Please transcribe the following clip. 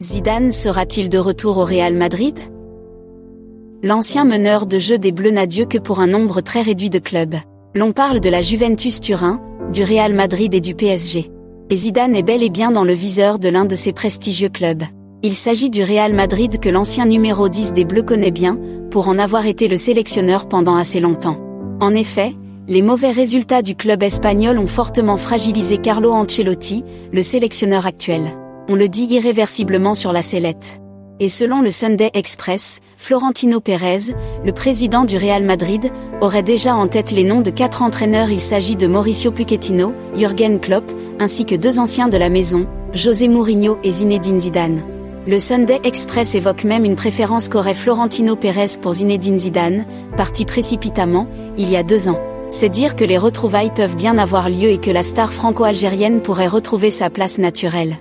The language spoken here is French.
Zidane sera-t-il de retour au Real Madrid? L'ancien meneur de jeu des Bleus n'a Dieu que pour un nombre très réduit de clubs. L'on parle de la Juventus Turin, du Real Madrid et du PSG. Et Zidane est bel et bien dans le viseur de l'un de ces prestigieux clubs. Il s'agit du Real Madrid que l'ancien numéro 10 des Bleus connaît bien, pour en avoir été le sélectionneur pendant assez longtemps. En effet, les mauvais résultats du club espagnol ont fortement fragilisé Carlo Ancelotti, le sélectionneur actuel on le dit irréversiblement sur la sellette. Et selon le Sunday Express, Florentino Pérez, le président du Real Madrid, aurait déjà en tête les noms de quatre entraîneurs. Il s'agit de Mauricio Pochettino, Jürgen Klopp, ainsi que deux anciens de la maison, José Mourinho et Zinedine Zidane. Le Sunday Express évoque même une préférence qu'aurait Florentino Pérez pour Zinedine Zidane, parti précipitamment, il y a deux ans. C'est dire que les retrouvailles peuvent bien avoir lieu et que la star franco-algérienne pourrait retrouver sa place naturelle.